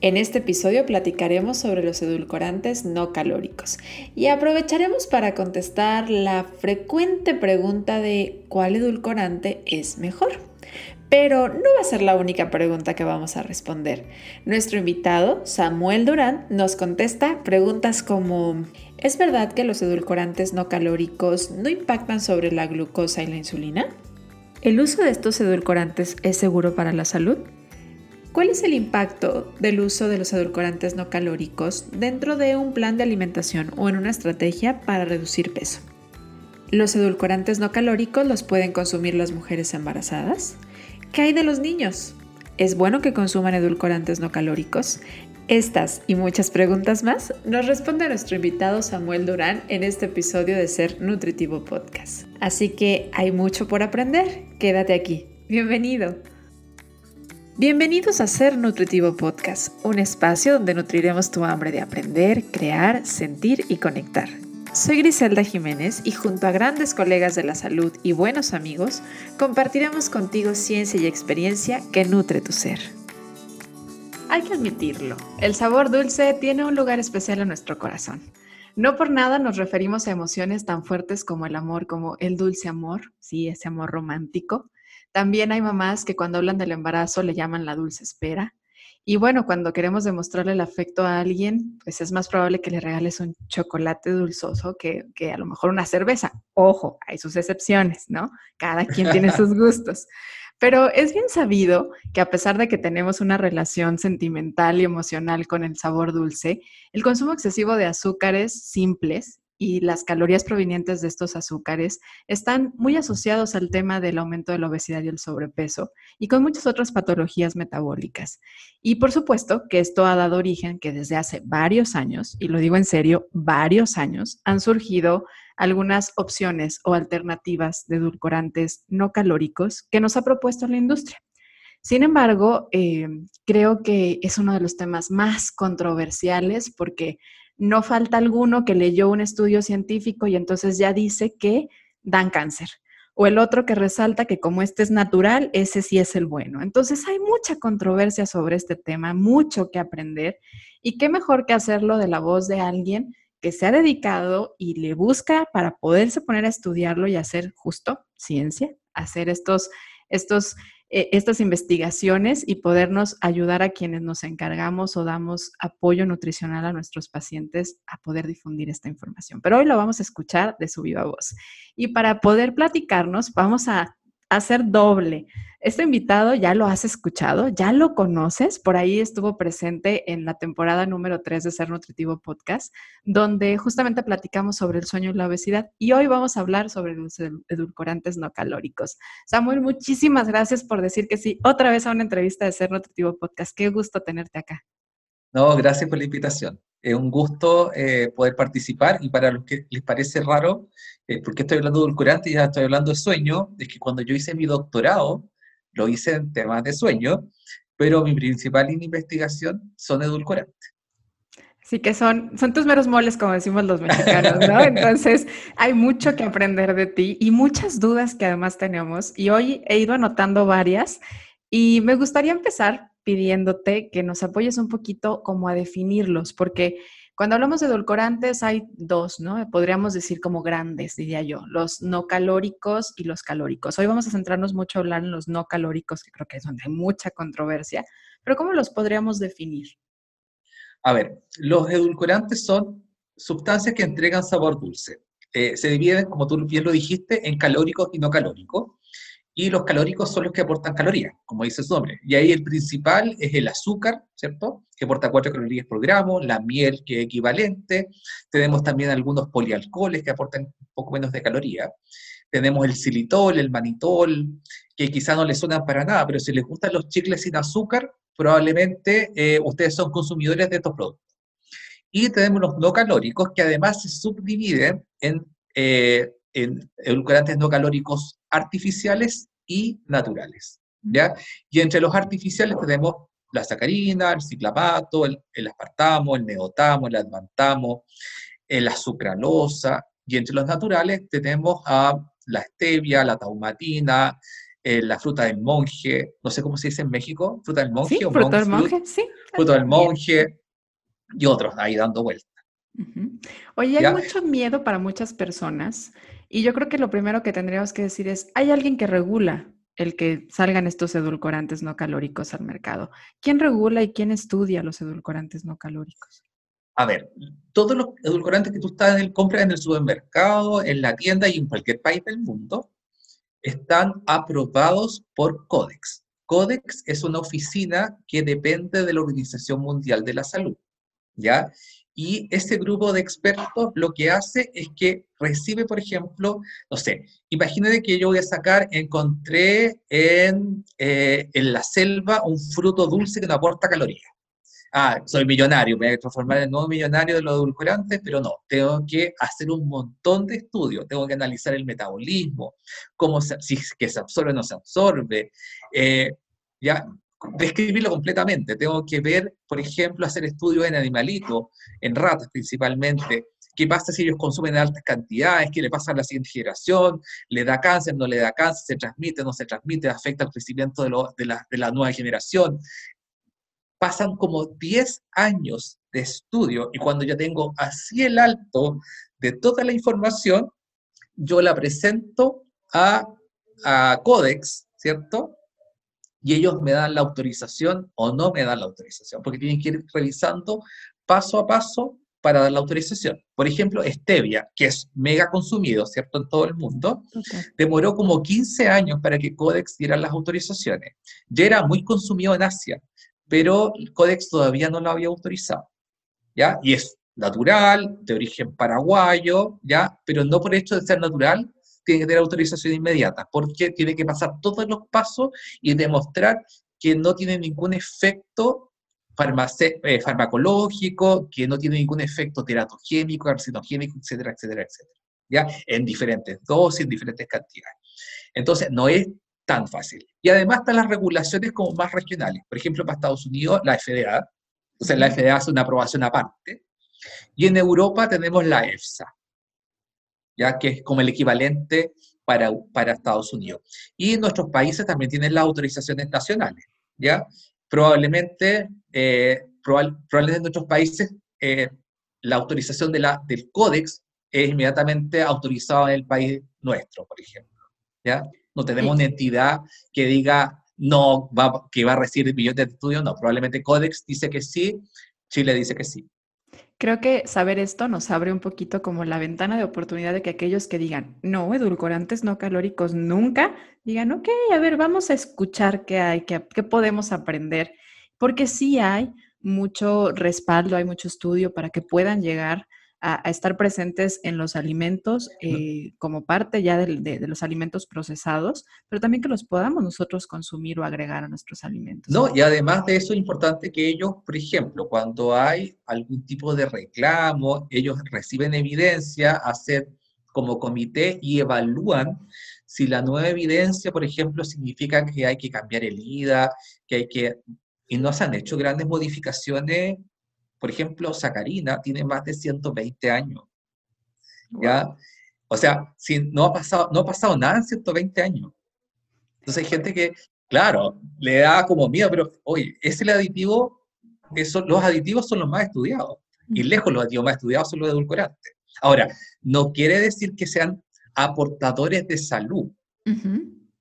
En este episodio platicaremos sobre los edulcorantes no calóricos y aprovecharemos para contestar la frecuente pregunta de ¿cuál edulcorante es mejor? Pero no va a ser la única pregunta que vamos a responder. Nuestro invitado, Samuel Durán, nos contesta preguntas como ¿Es verdad que los edulcorantes no calóricos no impactan sobre la glucosa y la insulina? ¿El uso de estos edulcorantes es seguro para la salud? ¿Cuál es el impacto del uso de los edulcorantes no calóricos dentro de un plan de alimentación o en una estrategia para reducir peso? ¿Los edulcorantes no calóricos los pueden consumir las mujeres embarazadas? ¿Qué hay de los niños? ¿Es bueno que consuman edulcorantes no calóricos? Estas y muchas preguntas más nos responde nuestro invitado Samuel Durán en este episodio de Ser Nutritivo Podcast. Así que hay mucho por aprender. Quédate aquí. Bienvenido. Bienvenidos a Ser Nutritivo Podcast, un espacio donde nutriremos tu hambre de aprender, crear, sentir y conectar. Soy Griselda Jiménez y junto a grandes colegas de la salud y buenos amigos, compartiremos contigo ciencia y experiencia que nutre tu ser. Hay que admitirlo, el sabor dulce tiene un lugar especial en nuestro corazón. No por nada nos referimos a emociones tan fuertes como el amor, como el dulce amor, sí, ese amor romántico, también hay mamás que cuando hablan del embarazo le llaman la dulce espera. Y bueno, cuando queremos demostrarle el afecto a alguien, pues es más probable que le regales un chocolate dulzoso que, que a lo mejor una cerveza. Ojo, hay sus excepciones, ¿no? Cada quien tiene sus gustos. Pero es bien sabido que a pesar de que tenemos una relación sentimental y emocional con el sabor dulce, el consumo excesivo de azúcares simples y las calorías provenientes de estos azúcares están muy asociados al tema del aumento de la obesidad y el sobrepeso y con muchas otras patologías metabólicas. Y por supuesto que esto ha dado origen que desde hace varios años, y lo digo en serio, varios años, han surgido algunas opciones o alternativas de edulcorantes no calóricos que nos ha propuesto la industria. Sin embargo, eh, creo que es uno de los temas más controversiales porque no falta alguno que leyó un estudio científico y entonces ya dice que dan cáncer. O el otro que resalta que como este es natural, ese sí es el bueno. Entonces hay mucha controversia sobre este tema, mucho que aprender y qué mejor que hacerlo de la voz de alguien que se ha dedicado y le busca para poderse poner a estudiarlo y hacer justo ciencia, hacer estos, estos eh, estas investigaciones y podernos ayudar a quienes nos encargamos o damos apoyo nutricional a nuestros pacientes a poder difundir esta información. Pero hoy lo vamos a escuchar de su viva voz. Y para poder platicarnos, vamos a hacer doble. Este invitado ya lo has escuchado, ya lo conoces, por ahí estuvo presente en la temporada número 3 de Ser Nutritivo Podcast, donde justamente platicamos sobre el sueño y la obesidad y hoy vamos a hablar sobre los edulcorantes no calóricos. Samuel, muchísimas gracias por decir que sí otra vez a una entrevista de Ser Nutritivo Podcast. Qué gusto tenerte acá. No, gracias por la invitación. Es un gusto eh, poder participar y para los que les parece raro, eh, porque estoy hablando de edulcorante y ya estoy hablando de sueño, es que cuando yo hice mi doctorado, lo hice en temas de sueño, pero mi principal investigación son edulcorantes. Sí, que son, son tus meros moles, como decimos los mexicanos, ¿no? Entonces, hay mucho que aprender de ti y muchas dudas que además tenemos. Y hoy he ido anotando varias y me gustaría empezar pidiéndote que nos apoyes un poquito como a definirlos, porque cuando hablamos de edulcorantes hay dos, ¿no? Podríamos decir como grandes, diría yo, los no calóricos y los calóricos. Hoy vamos a centrarnos mucho a hablar en los no calóricos, que creo que es donde hay mucha controversia, pero ¿cómo los podríamos definir? A ver, los edulcorantes son sustancias que entregan sabor dulce. Eh, se dividen, como tú bien lo dijiste, en calóricos y no calóricos y los calóricos son los que aportan calorías, como dice su nombre. Y ahí el principal es el azúcar, ¿cierto? Que aporta 4 calorías por gramo, la miel, que es equivalente. Tenemos también algunos polialcoholes que aportan un poco menos de calorías. Tenemos el xilitol, el manitol, que quizá no les suenan para nada, pero si les gustan los chicles sin azúcar, probablemente eh, ustedes son consumidores de estos productos. Y tenemos los no calóricos, que además se subdividen en eh, en edulcorantes no calóricos artificiales y naturales. ¿ya? Y entre los artificiales tenemos la sacarina, el ciclamato, el, aspartamo, el neotamo, el advantamo, la sucralosa, y entre los naturales tenemos a la stevia, la taumatina, eh, la fruta del monje, no sé cómo se dice en México, fruta del monje sí, o fruta del monje, sí. Fruta del monje y otros ahí dando vueltas. Oye, hay mucho miedo para muchas personas y yo creo que lo primero que tendríamos que decir es, ¿hay alguien que regula el que salgan estos edulcorantes no calóricos al mercado? ¿Quién regula y quién estudia los edulcorantes no calóricos? A ver, todos los edulcorantes que tú estás en compras en el supermercado, en la tienda y en cualquier país del mundo, están aprobados por Codex. Codex es una oficina que depende de la Organización Mundial de la Salud, ¿ya? Y ese grupo de expertos lo que hace es que recibe, por ejemplo, no sé, imagínate que yo voy a sacar, encontré en, eh, en la selva un fruto dulce que no aporta calorías. Ah, soy millonario, me voy a transformar en nuevo millonario de los edulcorantes, pero no, tengo que hacer un montón de estudios, tengo que analizar el metabolismo, cómo se, si que se absorbe o no se absorbe, eh, ya describirlo completamente, tengo que ver, por ejemplo, hacer estudios en animalitos, en ratas principalmente, qué pasa si ellos consumen en altas cantidades, qué le pasa a la siguiente generación, le da cáncer, no le da cáncer, se transmite, no se transmite, afecta al crecimiento de, de, la, de la, nueva generación, pasan como 10 años de estudio y cuando ya tengo así el alto de toda la información, yo la presento a, a Codex, ¿cierto? Y ellos me dan la autorización o no me dan la autorización, porque tienen que ir revisando paso a paso para dar la autorización. Por ejemplo, Stevia, que es mega consumido, ¿cierto?, en todo el mundo, demoró como 15 años para que Codex diera las autorizaciones. Ya era muy consumido en Asia, pero el Codex todavía no lo había autorizado, ¿ya? Y es natural, de origen paraguayo, ¿ya? Pero no por hecho de ser natural, tiene que tener autorización inmediata, porque tiene que pasar todos los pasos y demostrar que no tiene ningún efecto eh, farmacológico, que no tiene ningún efecto teratogénico, carcinogénico, etcétera, etcétera, etcétera. ¿Ya? En diferentes dosis, en diferentes cantidades. Entonces, no es tan fácil. Y además están las regulaciones como más regionales. Por ejemplo, para Estados Unidos, la FDA. Entonces, la FDA hace una aprobación aparte. Y en Europa tenemos la EFSA, ya que es como el equivalente para, para Estados Unidos. Y nuestros países también tienen las autorizaciones nacionales, ¿ya? Probablemente, eh, probablemente en nuestros países eh, la autorización de la, del códex es inmediatamente autorizada en el país nuestro, por ejemplo, ¿ya? no tenemos una entidad que diga no, va, que va a recibir millones de estudios, no, probablemente Codex dice que sí, Chile dice que sí. Creo que saber esto nos abre un poquito como la ventana de oportunidad de que aquellos que digan, no, edulcorantes no calóricos nunca, digan, ok, a ver, vamos a escuchar qué hay, qué, qué podemos aprender, porque sí hay mucho respaldo, hay mucho estudio para que puedan llegar a, estar presentes en los alimentos eh, como parte ya de, los alimentos procesados, pero también que los podamos nosotros consumir o agregar a nuestros alimentos. No, y además de eso es importante que ellos, por ejemplo, cuando hay algún tipo de reclamo, ellos reciben evidencia, hacer como comité y evalúan si la nueva evidencia, por ejemplo, significa que hay que cambiar el IDA, que hay que... Y no se han hecho grandes modificaciones por ejemplo, sacarina tiene más de 120 años. ¿Ya? O sea, si no, ha pasado, no ha pasado nada en 120 años. Entonces hay gente que, claro, le da como miedo, pero oye, es el aditivo, eso, los aditivos son los más estudiados. Y lejos los aditivos más estudiados son los edulcorantes. Ahora, no quiere decir que sean aportadores de salud,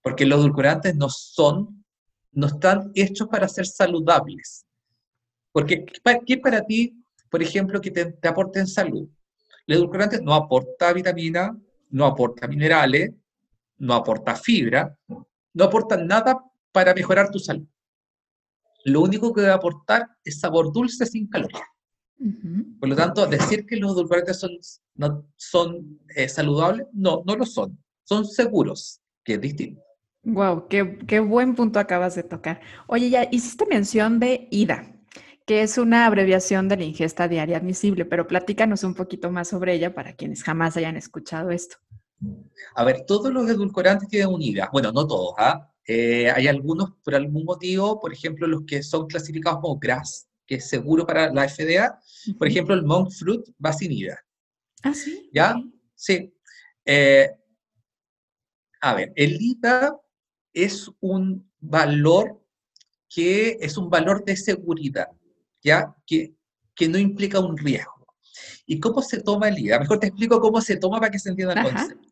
porque los edulcorantes no son, no están hechos para ser saludables. Porque, ¿qué para ti, por ejemplo, que te, te aporte en salud? El edulcorante no aporta vitamina, no aporta minerales, no aporta fibra, no aporta nada para mejorar tu salud. Lo único que va a aportar es sabor dulce sin calorías. Por lo tanto, decir que los edulcorantes son, no, son eh, saludables, no, no lo son. Son seguros, que es distinto. Wow, qué, qué buen punto acabas de tocar. Oye, ya hiciste mención de IDA que es una abreviación de la ingesta diaria admisible, pero platícanos un poquito más sobre ella para quienes jamás hayan escuchado esto. A ver, todos los edulcorantes tienen un IDA. Bueno, no todos, ¿ah? Eh, hay algunos, por algún motivo, por ejemplo, los que son clasificados como GRAS, que es seguro para la FDA. Por ejemplo, el monk fruit va sin IDA. ¿Ah, sí? ¿Ya? Sí. Eh, a ver, el IDA es un valor que es un valor de seguridad, ¿ya? Que, que no implica un riesgo. ¿Y cómo se toma el IDA? Mejor te explico cómo se toma para que se entienda el concepto.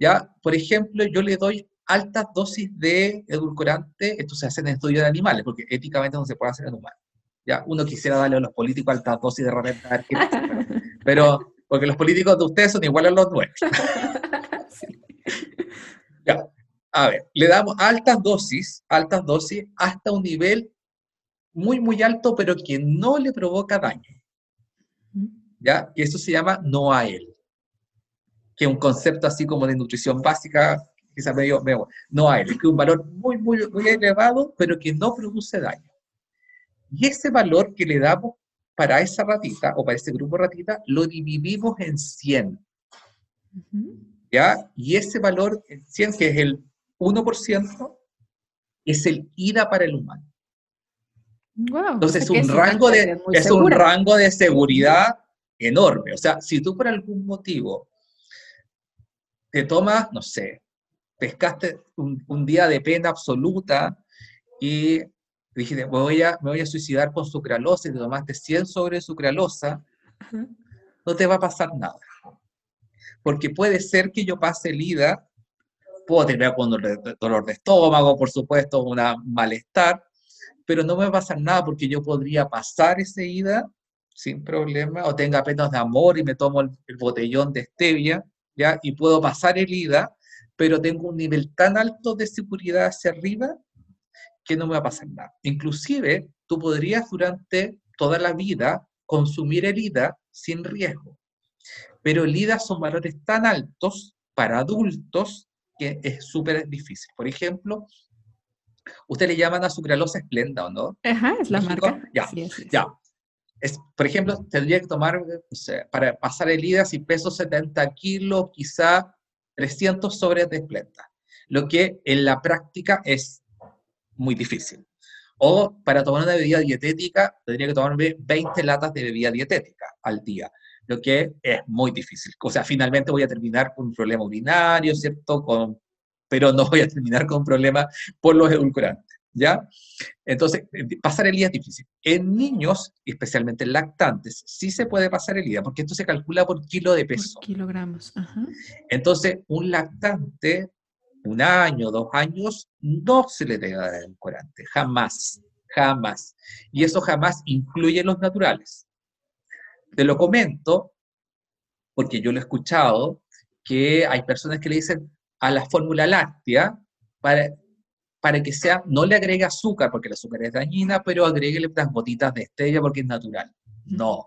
¿Ya? Por ejemplo, yo le doy altas dosis de edulcorante, esto se hace en estudios de animales, porque éticamente no se puede hacer en humanos. ¿Ya? Uno quisiera darle a los políticos altas dosis de repente, pero porque los políticos de ustedes son iguales a los nuestros. Ya. A ver, le damos altas dosis, altas dosis, hasta un nivel muy, muy alto, pero que no le provoca daño. ¿Ya? Y eso se llama no a él. Que es un concepto así como de nutrición básica, quizás medio, medio no a él, es que es un valor muy, muy, muy elevado, pero que no produce daño. Y ese valor que le damos para esa ratita o para ese grupo ratita, lo dividimos en 100. ¿Ya? Y ese valor en 100, que es el 1%, es el IDA para el humano. Entonces es un, rango de, es un rango de seguridad enorme. O sea, si tú por algún motivo te tomas, no sé, pescaste un, día de pena absoluta y dijiste, me voy, a, me voy a suicidar con sucralosa y te tomaste 100 sobre sucralosa, no te va a pasar nada. Porque puede ser que yo pase el IDA, puedo tener dolor de estómago, por supuesto, un malestar, pero no me va a pasar nada porque yo podría pasar ese ida sin problema, o tenga penas de amor y me tomo el, botellón de stevia, ¿ya? Y puedo pasar el ida, pero tengo un nivel tan alto de seguridad hacia arriba que no me va a pasar nada. Inclusive, tú podrías durante toda la vida consumir el ida sin riesgo, pero el ida son valores tan altos para adultos que es súper difícil. Por ejemplo, Usted le llaman a sucralosa esplenda, ¿o no? Ajá, es la marca. Ya, ya. Es, por ejemplo, tendría que tomar, para pasar el IDA, si peso 70 kilos, quizá 300 sobres de esplenda, lo que en la práctica es muy difícil. O para tomar una bebida dietética, tendría que tomarme 20 latas de bebida dietética al día, lo que es muy difícil. O sea, finalmente voy a terminar con un problema urinario, ¿cierto? Con pero no voy a terminar con problemas por los edulcorantes, ¿ya? Entonces, pasar el día es difícil. En niños, especialmente en lactantes, sí se puede pasar el día, porque esto se calcula por kilo de peso. Por kilogramos, Ajá. Entonces, un lactante, un año, dos años, no se le debe dar edulcorante, jamás, jamás. Y eso jamás incluye los naturales. Te lo comento porque yo lo he escuchado, que hay personas que le dicen, a la fórmula láctea para, para que sea, no le agregue azúcar porque el azúcar es dañina, pero agreguele unas gotitas de stevia porque es natural. No,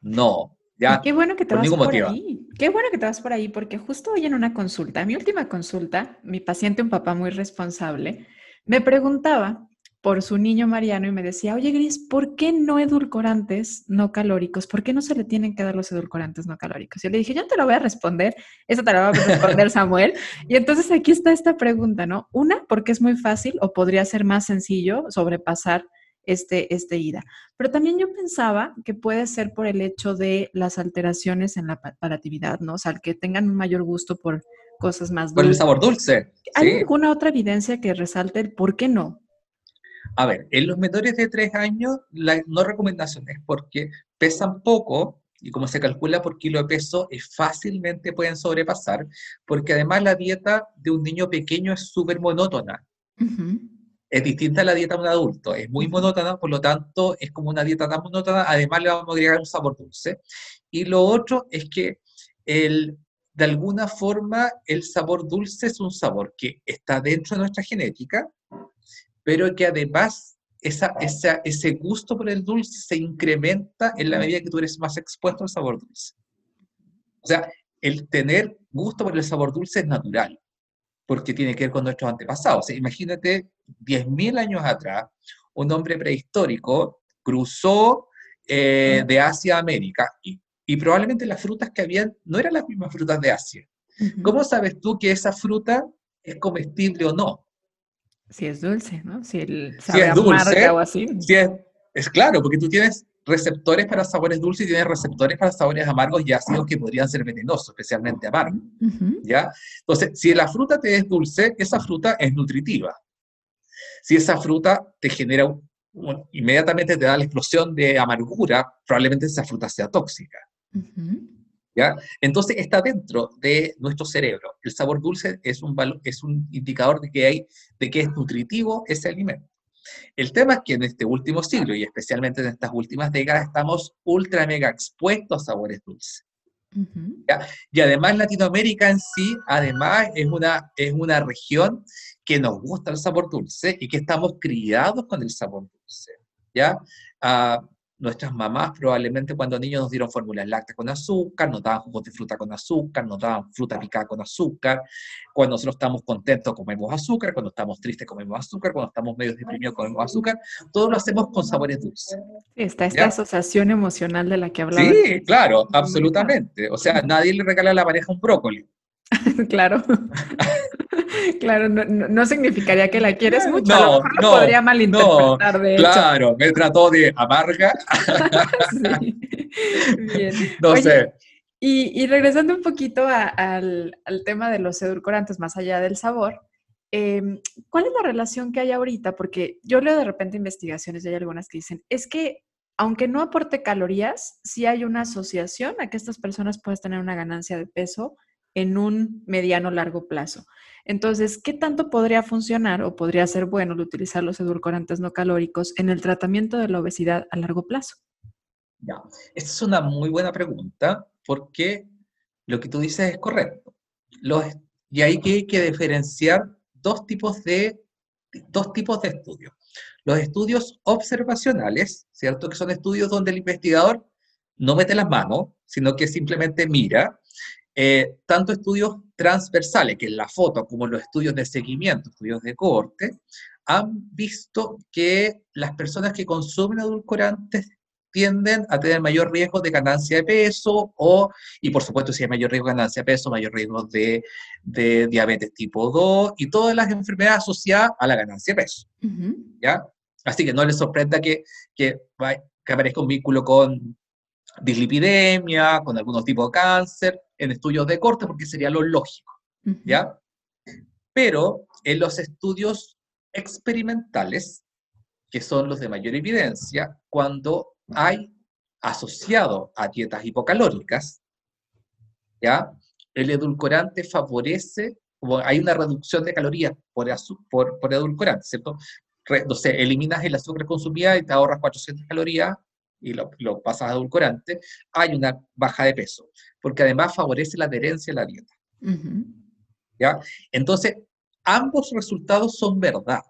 no. Ya, qué bueno que te vas por ahí. Qué bueno que te vas por ahí, porque justo hoy en una consulta, mi última consulta, mi paciente, un papá muy responsable, me preguntaba por su niño Mariano y me decía, oye Gris, ¿por qué no edulcorantes no calóricos? ¿Por qué no se le tienen que dar los edulcorantes no calóricos? Yo le dije, yo te lo voy a responder, eso te lo va a responder Samuel. Y entonces aquí está esta pregunta, ¿no? Una, porque es muy fácil o podría ser más sencillo sobrepasar este, este ida. Pero también yo pensaba que puede ser por el hecho de las alteraciones en la palatividad, ¿no? O sea, que tengan un mayor gusto por cosas más dulces. Por el sabor dulce. ¿Hay alguna otra evidencia que resalte el por qué no? A ver, en los menores de 3 años, la no recomendación es porque pesan poco y como se calcula por kilo de peso, es fácilmente pueden sobrepasar, porque además la dieta de un niño pequeño es súper monótona. Es distinta a la dieta de un adulto, es muy monótona, por lo tanto es como una dieta tan monótona, además le vamos a agregar un sabor dulce. Y lo otro es que el, de alguna forma el sabor dulce es un sabor que está dentro de nuestra genética, pero que además esa, esa, ese gusto por el dulce se incrementa en la medida que tú eres más expuesto al sabor dulce. O sea, el tener gusto por el sabor dulce es natural, porque tiene que ver con nuestros antepasados. O sea, imagínate, 10.000 años atrás, un hombre prehistórico cruzó eh, de Asia a América y, y, probablemente las frutas que habían no eran las mismas frutas de Asia. ¿Cómo sabes tú que esa fruta es comestible o no? Si es dulce, ¿no? Si, el sabe es dulce, o así. Si es, es, claro, porque tú tienes receptores para sabores dulces y tiene receptores para sabores amargos y ácidos que podrían ser venenosos, especialmente amargos. ¿ya? Entonces, si la fruta te es dulce, esa fruta es nutritiva. Si esa fruta te genera, inmediatamente te da la explosión de amargura, probablemente esa fruta sea tóxica. ¿Ya? Entonces está dentro de nuestro cerebro. El sabor dulce es un, es un indicador de que, hay, de que es nutritivo ese alimento. El tema es que en este último siglo y especialmente en estas últimas décadas estamos ultra mega expuestos a sabores dulces. Y además Latinoamérica en sí, además es una, es una región que nos gusta el sabor dulce y que estamos criados con el sabor dulce. ¿ya? Ah, nuestras mamás probablemente cuando niños nos dieron fórmulas lácteas con azúcar, nos daban jugos de fruta con azúcar, nos daban fruta picada con azúcar. Cuando nosotros estamos contentos comemos azúcar, cuando estamos tristes comemos azúcar, cuando estamos medio deprimidos comemos azúcar. Todo lo hacemos con sabores dulces. Está esta asociación emocional de la que hablaba. Sí, claro, absolutamente. O sea, nadie le regala a la pareja un brócoli. claro. claro, no, significaría que la quieres mucho. a lo mejor lo podría malinterpretar, de hecho. Claro, me trató de amarga. sí. Bien. No sé. Y, regresando un poquito al, tema de los edulcorantes, más allá del sabor, em, ¿cuál es la relación que hay ahorita? Porque yo leo de repente investigaciones y hay algunas que dicen, es que aunque no aporte calorías, sí hay una asociación a que estas personas puedan tener una ganancia de peso en un mediano largo plazo. Entonces, ¿qué tanto podría funcionar o podría ser bueno utilizar los edulcorantes no calóricos en el tratamiento de la obesidad a largo plazo? Ya, esta es una muy buena pregunta porque lo que tú dices es correcto. y hay que, que diferenciar dos tipos de, dos tipos de estudios. Los estudios observacionales, ¿cierto? Que son estudios donde el investigador no mete las manos, sino que simplemente mira eh, tanto estudios transversales, que en la foto, como los estudios de seguimiento, estudios de corte, han visto que las personas que consumen edulcorantes tienden a tener mayor riesgo de ganancia de peso o, y por supuesto, si hay mayor riesgo de ganancia de peso, mayor riesgo de, de diabetes tipo 2 y todas las enfermedades asociadas a la ganancia de peso. ¿Ya? Así que no les sorprenda que, que, que aparezca un vínculo con dislipidemia, con algunos tipos de cáncer, en estudios de corte, porque sería lo lógico, ¿ya? Pero en los estudios experimentales, que son los de mayor evidencia, cuando hay asociado a dietas hipocalóricas, ¿ya? El edulcorante favorece, hay una reducción de calorías por, por, por edulcorante, ¿cierto? no sé, eliminas el azúcar consumida y te ahorras 400 calorías y lo, pasas a edulcorante, hay una baja de peso, porque además favorece la adherencia a la dieta. ¿Ya? Entonces, ambos resultados son verdad.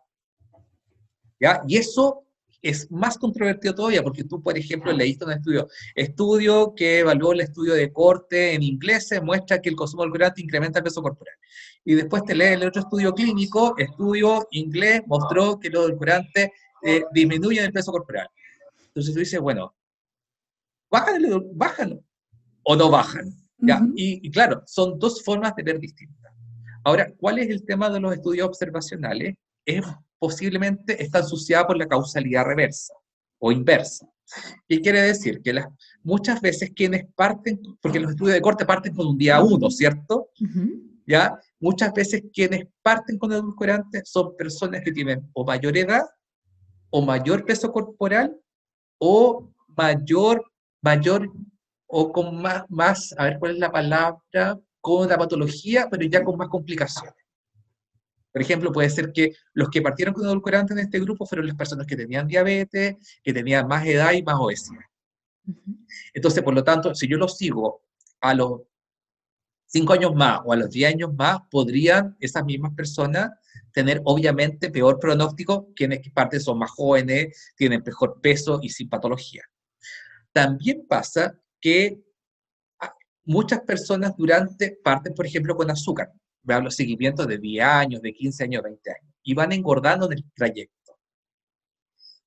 ¿Ya? Y eso es más controvertido todavía, porque tú, por ejemplo, leíste un estudio, estudio que evaluó el estudio de corte en inglés, muestra que el consumo de edulcorante incrementa el peso corporal. Y después te lees el otro estudio clínico, estudio inglés, mostró que los edulcorantes eh, disminuyen el peso corporal. Entonces tú dices, bueno, bajan o no bajan. ¿ya? y, claro, son dos formas de ver distintas. Ahora, ¿cuál es el tema de los estudios observacionales? Es posiblemente está asociada por la causalidad reversa o inversa. ¿Qué quiere decir? Que las, muchas veces quienes parten, porque los estudios de corte parten con un día uno, ¿cierto? ¿Ya? Muchas veces quienes parten con edulcorantes son personas que tienen o mayor edad o mayor peso corporal o mayor, mayor, o con más, más, a ver cuál es la palabra, con la patología, pero ya con más complicaciones. Por ejemplo, puede ser que los que partieron con edulcorante en este grupo fueron las personas que tenían diabetes, que tenían más edad y más obesidad. Entonces, por lo tanto, si yo los sigo a los 5 años más o a los 10 años más, podrían esas mismas personas tener obviamente peor pronóstico, quienes parte son más jóvenes, tienen mejor peso y sin patología. También pasa que muchas personas durante parten, por ejemplo, con azúcar. Vean los seguimientos de 10 años, de 15 años, 20 años, y van engordando en el trayecto.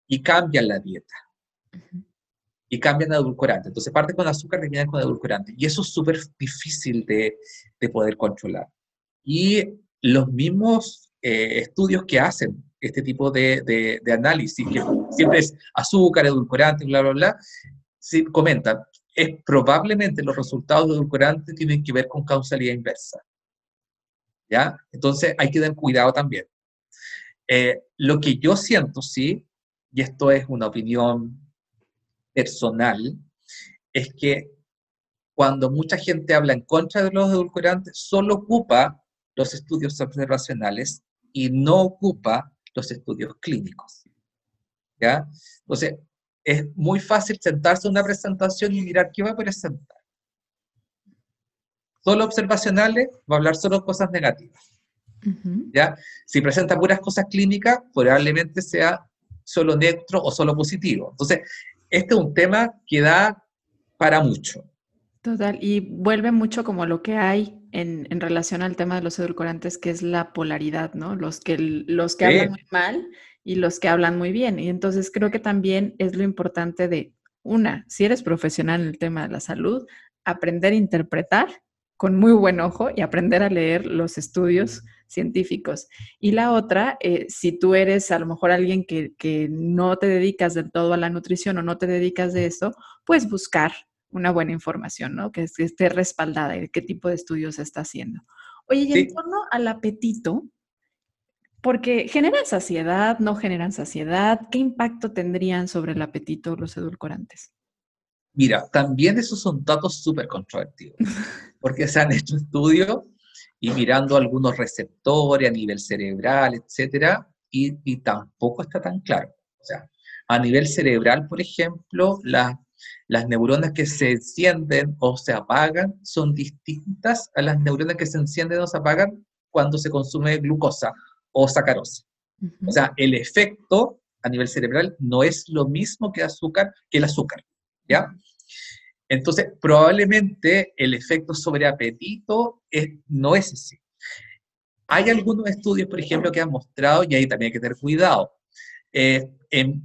Y cambian la dieta. Y cambian a edulcorante. Entonces parten con azúcar, terminan con edulcorante. Y eso es súper difícil de, de poder controlar. Y los mismos eh, estudios que hacen este tipo de, análisis, que siempre es azúcar, edulcorante, bla, bla, bla, comentan, es probablemente los resultados de edulcorante tienen que ver con causalidad inversa. ¿Ya? Entonces hay que tener cuidado también. Eh, lo que yo siento, sí, y esto es una opinión personal, es que cuando mucha gente habla en contra de los edulcorantes, solo ocupa los estudios observacionales y no ocupa los estudios clínicos. ¿Ya? Entonces, es muy fácil sentarse en una presentación y mirar qué va a presentar. Solo observacionales, va a hablar solo cosas negativas. ¿Ya? Si presenta puras cosas clínicas, probablemente sea solo neutro o solo positivo. Entonces, este es un tema que da para mucho. Total, y vuelve mucho como lo que hay en, relación al tema de los edulcorantes, que es la polaridad, ¿no? Los que, los que hablan muy mal y los que hablan muy bien. Y entonces creo que también es lo importante de, una, si eres profesional en el tema de la salud, aprender a interpretar con muy buen ojo y aprender a leer los estudios científicos. Y la otra, eh, si tú eres a lo mejor alguien que, que no te dedicas del todo a la nutrición o no te dedicas de eso, pues buscar una buena información, ¿no? Que, esté respaldada y qué tipo de estudios se está haciendo. Oye, y en torno al apetito, porque generan saciedad, no generan saciedad, ¿qué impacto tendrían sobre el apetito los edulcorantes? Mira, también esos son datos súper controvertidos, porque se han hecho estudios y mirando algunos receptores a nivel cerebral, etcétera, y, y tampoco está tan claro. O sea, a nivel cerebral, por ejemplo, la las neuronas que se encienden o se apagan son distintas a las neuronas que se encienden o se apagan cuando se consume glucosa o sacarosa. O sea, el efecto a nivel cerebral no es lo mismo que, azúcar, que el azúcar, ¿ya? Entonces, probablemente el efecto sobre apetito es, no es así. Hay algunos estudios, por ejemplo, que han mostrado, y ahí también hay que tener cuidado, eh,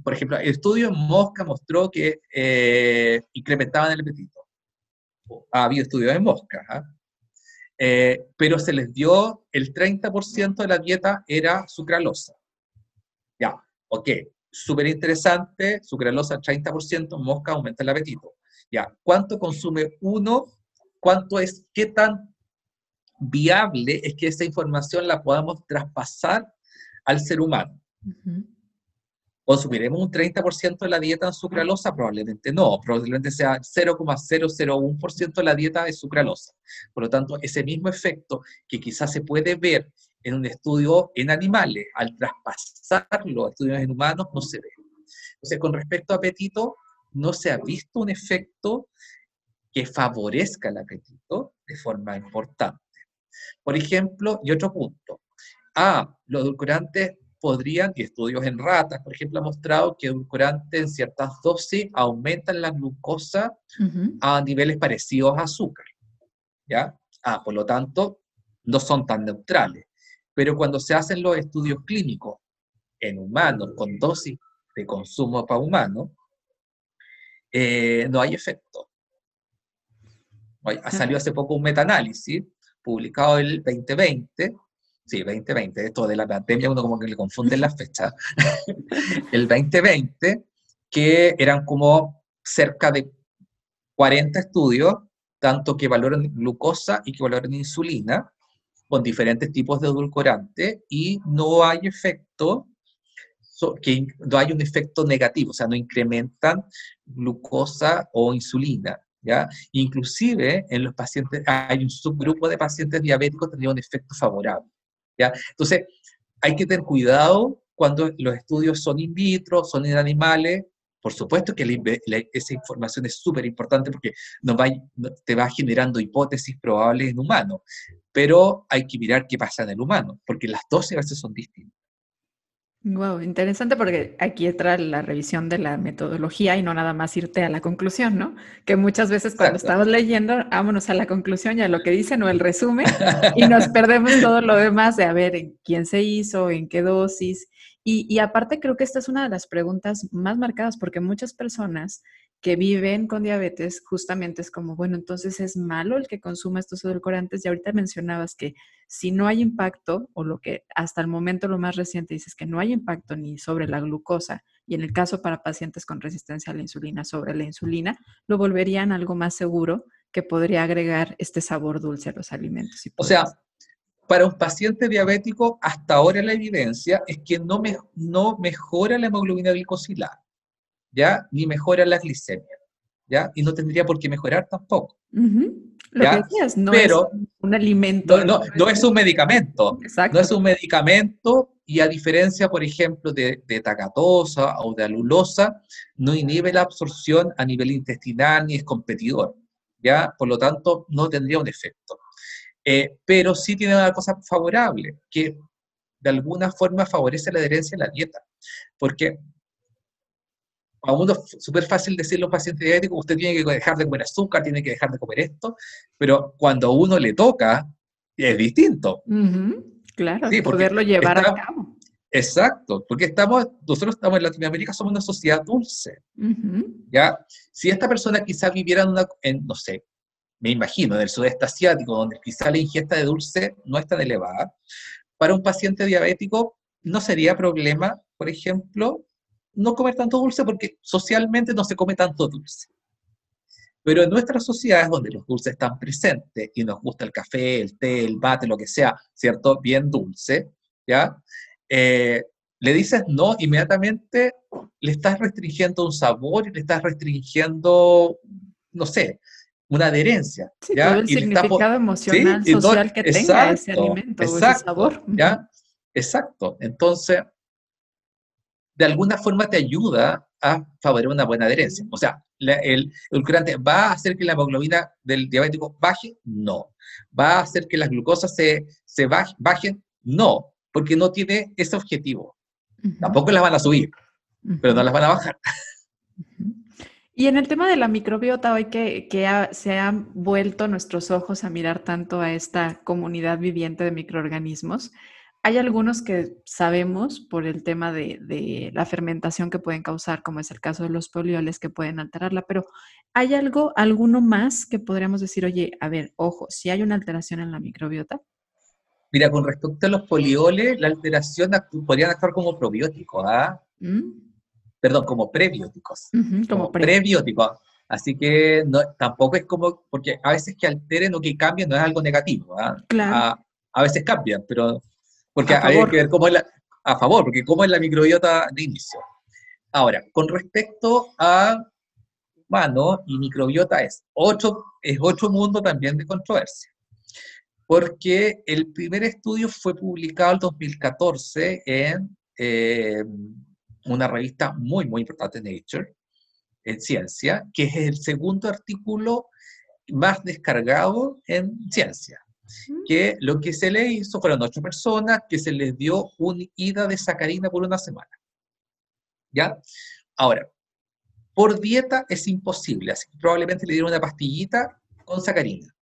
por ejemplo, el estudio en mosca mostró que eh, incrementaban el apetito. Ha habido estudios en mosca, ¿ah? eh, pero se les dio el 30% de la dieta era sucralosa. Ya, ok, súper interesante, sucralosa 30%, mosca aumenta el apetito. Ya, ¿cuánto consume uno? ¿Cuánto es, qué tan viable es que esa información la podamos traspasar al ser humano? ¿Consumiremos un 30% de la dieta en sucralosa? Probablemente no, probablemente sea 0,001% de la dieta de sucralosa. Por lo tanto, ese mismo efecto que quizás se puede ver en un estudio en animales, al traspasarlo a estudios en humanos, no se ve. Entonces, con respecto a apetito, no se ha visto un efecto que favorezca el apetito de forma importante. Por ejemplo, y otro punto. Ah, los edulcorantes podrían, y estudios en ratas, por ejemplo, han mostrado que edulcorantes en ciertas dosis aumentan la glucosa a niveles parecidos a azúcar. ¿Ya? Ah, por lo tanto, no son tan neutrales. Pero cuando se hacen los estudios clínicos en humanos con dosis de consumo para humanos, eh, no hay efecto. Ha salido hace poco un metaanálisis publicado en el 2020 Sí, 2020, esto de la pandemia uno como que le confunde las fechas. el 2020, que eran como cerca de 40 estudios, tanto que valoran glucosa y que valoran insulina, con diferentes tipos de edulcorante, y no hay efecto, que no hay un efecto negativo, o sea, no incrementan glucosa o insulina. ¿Ya? Inclusive en los pacientes, hay un subgrupo de pacientes diabéticos que tenían un efecto favorable. Entonces, hay que tener cuidado cuando los estudios son in vitro, son en animales. Por supuesto que esa información es súper importante porque te va generando hipótesis probables en humanos, pero hay que mirar qué pasa en el humano, porque las dos veces son distintas. Wow, interesante porque aquí entra la revisión de la metodología y no nada más irte a la conclusión, ¿no? Que muchas veces cuando estamos leyendo, vámonos a la conclusión y a lo que dicen o el resumen y nos perdemos todo lo demás de a ver en quién se hizo, en qué dosis. Y, aparte creo que esta es una de las preguntas más marcadas porque muchas personas que viven con diabetes justamente es como, bueno, entonces es malo el que consuma estos edulcorantes y ahorita mencionabas que si no hay impacto o lo que hasta el momento lo más reciente dices que no hay impacto ni sobre la glucosa y en el caso para pacientes con resistencia a la insulina sobre la insulina, lo volverían algo más seguro que podría agregar este sabor dulce a los alimentos. o sea, para un paciente diabético, hasta ahora la evidencia es que no, me, no mejora la hemoglobina glicosilada, ¿ya? Ni mejora la glicemia, ¿ya? Y no tendría por qué mejorar tampoco. Lo que decías, no Pero, es un alimento. No, no, es un medicamento. Exacto. No es un medicamento y a diferencia, por ejemplo, de, de tacatosa o de alulosa, no inhibe la absorción a nivel intestinal ni es competidor. ¿ya? Por lo tanto, no tendría un efecto. Eh, pero sí tiene una cosa favorable, que de alguna forma favorece la adherencia a la dieta, porque a uno es súper fácil decirle a un paciente diabético, usted tiene que dejar de comer azúcar, tiene que dejar de comer esto, pero cuando a uno le toca, es distinto. Claro, poderlo llevar a cabo. Exacto, porque estamos, nosotros estamos en Latinoamérica, somos una sociedad dulce. ¿ya? Si esta persona quizás viviera en, una, en, no sé, me imagino, en el sudeste asiático, donde quizá la ingesta de dulce no es tan elevada, para un paciente diabético no sería problema, por ejemplo, no comer tanto dulce porque socialmente no se come tanto dulce. Pero en nuestras sociedades donde los dulces están presentes y nos gusta el café, el té, el mate, lo que sea, ¿cierto? Bien dulce, ¿ya? Eh, le dices no, inmediatamente le estás restringiendo un sabor y le estás restringiendo, no sé, una adherencia. ¿ya? Todo el significado emocional, social que tenga ese alimento o ese sabor. ¿ya? Exacto. Entonces, de alguna forma te ayuda a favorecer una buena adherencia. O sea, el edulcorante va a hacer que la hemoglobina del diabético baje, no. Va a hacer que las glucosas se, se bajen, no porque no tiene ese objetivo. Tampoco las van a subir, pero no las van a bajar. Y en el tema de la microbiota, hoy que, se han vuelto nuestros ojos a mirar tanto a esta comunidad viviente de microorganismos, hay algunos que sabemos por el tema de, de, la fermentación que pueden causar, como es el caso de los polioles que pueden alterarla, pero ¿hay algo, alguno más que podríamos decir, oye, a ver, ojo, si hay una alteración en la microbiota? Mira, con respecto a los polioles, la alteración podrían actuar como probióticos, ¿ah? ¿Mm? Perdón, como prebióticos. como, prebióticos. Así que no, tampoco es como, porque a veces que alteren o que cambien no es algo negativo. ¿ah? Claro. A, veces cambian, pero porque hay que ver cómo es la, a favor, porque cómo es la microbiota de inicio. Ahora, con respecto a humano y microbiota es otro, es otro mundo también de controversia porque el primer estudio fue publicado en 2014 en eh, una revista muy, muy importante, Nature, en ciencia, que es el segundo artículo más descargado en ciencia. Que lo que se le hizo fueron ocho personas que se les dio un ida de sacarina por una semana. ¿Ya? Ahora, por dieta es imposible, así que probablemente le dieron una pastillita con sacarina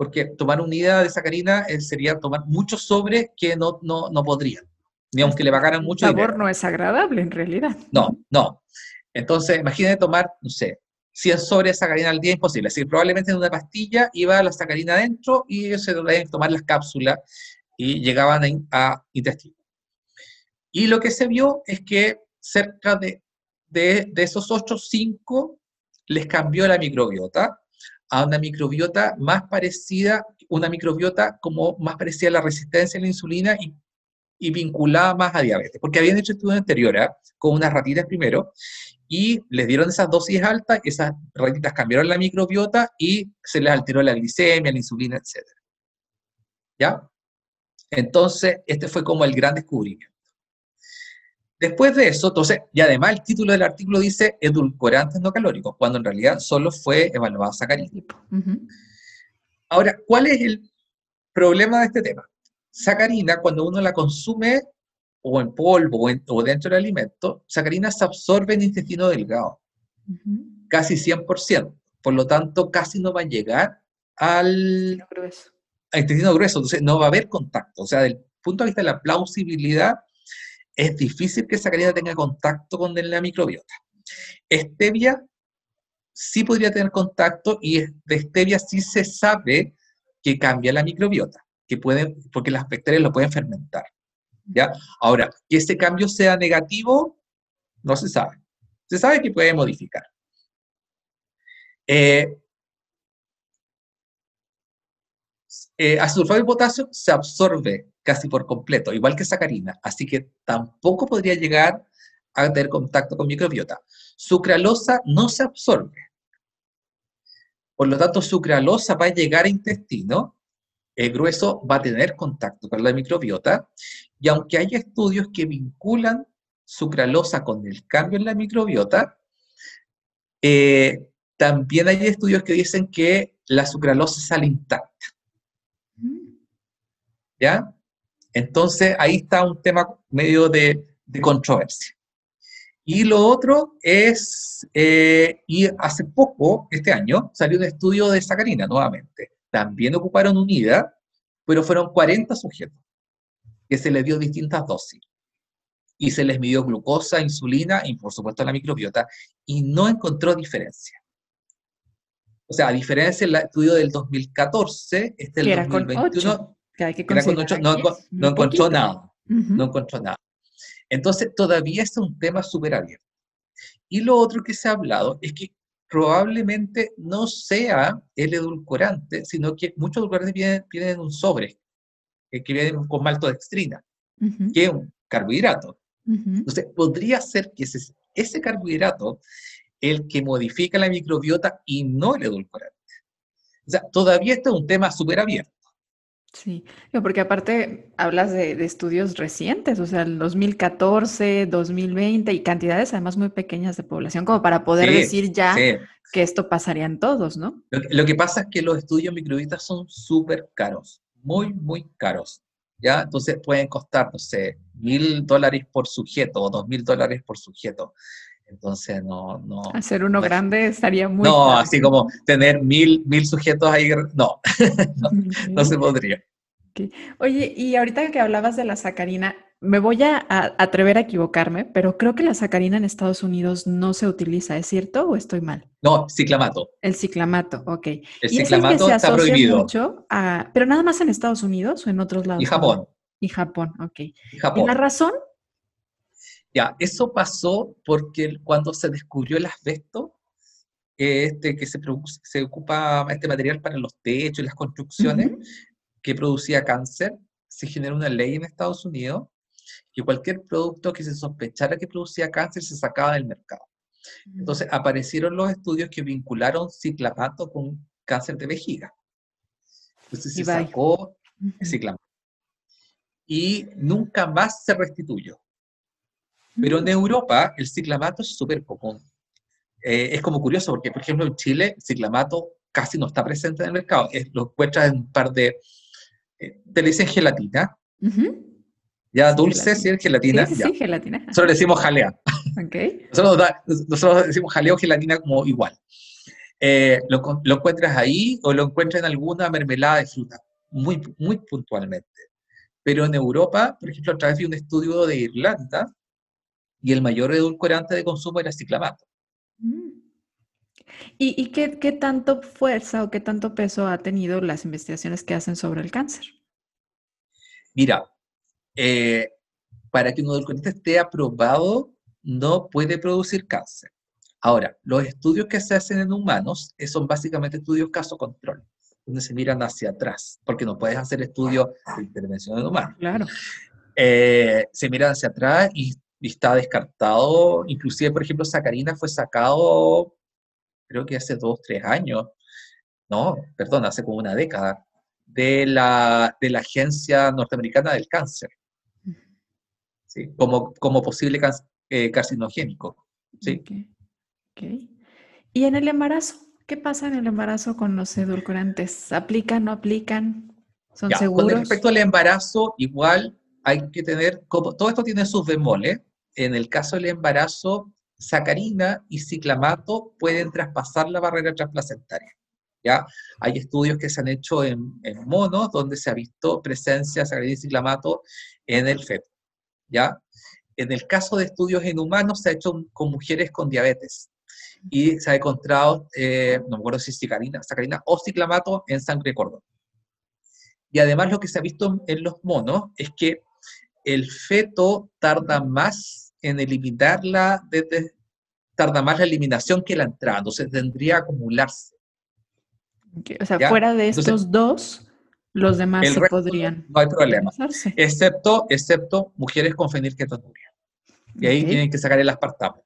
porque tomar unidad de sacarina eh, sería tomar mucho sobre que no, no, no podrían, ni aunque le pagaran mucho. El sabor no es agradable en realidad. No, no. Entonces, imagínate tomar, no sé, 100 sobres de sacarina al día, imposible. Así que probablemente en una pastilla iba la sacarina adentro y ellos se debían tomar las cápsulas y llegaban a, a intestino. Y lo que se vio es que cerca de, de, esos 8, 5 les cambió la microbiota a una microbiota más parecida, una microbiota como más parecida a la resistencia a la insulina y, y vinculada más a diabetes, porque habían hecho estudios anteriores ¿ah? con unas ratitas primero y les dieron esas dosis altas, esas ratitas cambiaron la microbiota y se les alteró la glicemia, la insulina, etc. ¿Ya? Entonces, este fue como el gran descubrimiento. Después de eso, entonces, y además el título del artículo dice edulcorantes no calóricos, cuando en realidad solo fue evaluado sacarina. Ahora, ¿cuál es el problema de este tema? Sacarina, cuando uno la consume o en polvo o, dentro del alimento, sacarina se absorbe en intestino delgado, casi 100%. Por lo tanto, casi no va a llegar al, al intestino grueso, entonces no va a haber contacto. O sea, del punto de vista de la plausibilidad, es difícil que sacarina tenga contacto con la microbiota. Stevia sí podría tener contacto y de stevia sí se sabe que cambia la microbiota, que pueden, porque las bacterias lo pueden fermentar. Ahora, que ese cambio sea negativo, no se sabe. Se sabe que puede modificar. Eh, eh, de potasio se absorbe casi por completo, igual que sacarina, así que tampoco podría llegar a tener contacto con microbiota. Sucralosa no se absorbe. Por lo tanto, sucralosa va a llegar a intestino, el grueso va a tener contacto con la microbiota, y aunque hay estudios que vinculan sucralosa con el cambio en la microbiota, eh, también hay estudios que dicen que la sucralosa sale intacta. Mm. ¿Ya? Entonces, ahí está un tema medio de, controversia. Y lo otro es, eh, y hace poco, este año, salió un estudio de sacarina nuevamente. También ocuparon unidad, pero fueron 40 sujetos que se les dio distintas dosis. Y se les midió glucosa, insulina y por supuesto la microbiota, y no encontró diferencia. O sea, a diferencia del estudio del 2014, este del 2021 no, encontró nada. No encontró nada. Entonces, todavía es un tema súper abierto. Y lo otro que se ha hablado es que probablemente no sea el edulcorante, sino que muchos edulcorantes vienen, en un sobre, eh, que vienen con maltodextrina, que es un carbohidrato. Entonces, podría ser que ese, ese carbohidrato el que modifica la microbiota y no el edulcorante. O sea, todavía este es un tema súper abierto. Sí, porque aparte hablas de, estudios recientes, o sea, el 2014, 2020 y cantidades además muy pequeñas de población, como para poder decir ya que esto pasaría en todos, ¿no? Lo, que pasa es que los estudios microbitas son súper caros, muy, muy caros, ¿ya? Entonces pueden costar, no sé, mil dólares por sujeto o dos mil dólares por sujeto. Entonces, no, no. Hacer uno grande estaría muy. No, así como tener mil, mil sujetos ahí, no, no, se podría. Oye, y ahorita que hablabas de la sacarina, me voy a, atrever a equivocarme, pero creo que la sacarina en Estados Unidos no se utiliza, ¿es cierto o estoy mal? No, ciclamato. El ciclamato, ok. El ciclamato está prohibido. Mucho pero nada más en Estados Unidos o en otros lados. Y Japón. Y Japón, ok. Y Japón. ¿Y la razón? Ya, eso pasó porque cuando se descubrió el asbesto, este, que se, se ocupa este material para los techos y las construcciones, que producía cáncer, se generó una ley en Estados Unidos que cualquier producto que se sospechara que producía cáncer se sacaba del mercado. Entonces aparecieron los estudios que vincularon ciclamato con cáncer de vejiga. Entonces se sacó ciclamato. Y nunca más se restituyó. Pero en Europa el ciclamato es súper común. Eh, es como curioso porque, por ejemplo, en Chile el ciclamato casi no está presente en el mercado. lo encuentras en un par de... Eh, te le dicen gelatina. Ya dulce, sí, gelatina. Sí, sí, gelatina. Nosotros le decimos jalea. Okay. Nosotros, decimos jalea o gelatina como igual. Eh, lo, lo, encuentras ahí o lo encuentras en alguna mermelada de fruta, muy, muy puntualmente. Pero en Europa, por ejemplo, a través de un estudio de Irlanda, y el mayor edulcorante de consumo era ciclamato. Mm. ¿Y, qué, tanto fuerza o qué tanto peso ha tenido las investigaciones que hacen sobre el cáncer? Mira, eh, para que un edulcorante esté aprobado, no puede producir cáncer. Ahora, los estudios que se hacen en humanos eh, son básicamente estudios caso-control, donde se miran hacia atrás, porque no puedes hacer estudios de intervención en humanos. Claro. Eh, se miran hacia atrás y y está descartado. Inclusive, por ejemplo, Sacarina fue sacado, creo que hace dos, tres años, no, perdón, hace como una década, de la, de la Agencia Norteamericana del Cáncer, ¿sí? como, como posible eh, carcinogénico. ¿sí? ¿Y en el embarazo? ¿Qué pasa en el embarazo con los edulcorantes? ¿Aplican, no aplican? ¿Son seguros? Con respecto al embarazo, igual hay que tener, como, todo esto tiene sus bemoles, en el caso del embarazo, sacarina y ciclamato pueden traspasar la barrera transplacentaria. ¿ya? Hay estudios que se han hecho en, monos donde se ha visto presencia de sacarina y ciclamato en el feto. ¿ya? en el caso de estudios en humanos se ha hecho con mujeres con diabetes y se ha encontrado, eh, no me acuerdo si sacarina, sacarina o ciclamato en sangre cordón. Y además lo que se ha visto en los monos es que el feto tarda más en eliminarla, desde, tarda más la eliminación que la entrada, entonces tendría que acumularse. O sea, fuera de estos dos, los demás se podrían. No hay problema. Excepto, excepto mujeres con fenilketonuria. Y ahí tienen que sacar el aspartamo.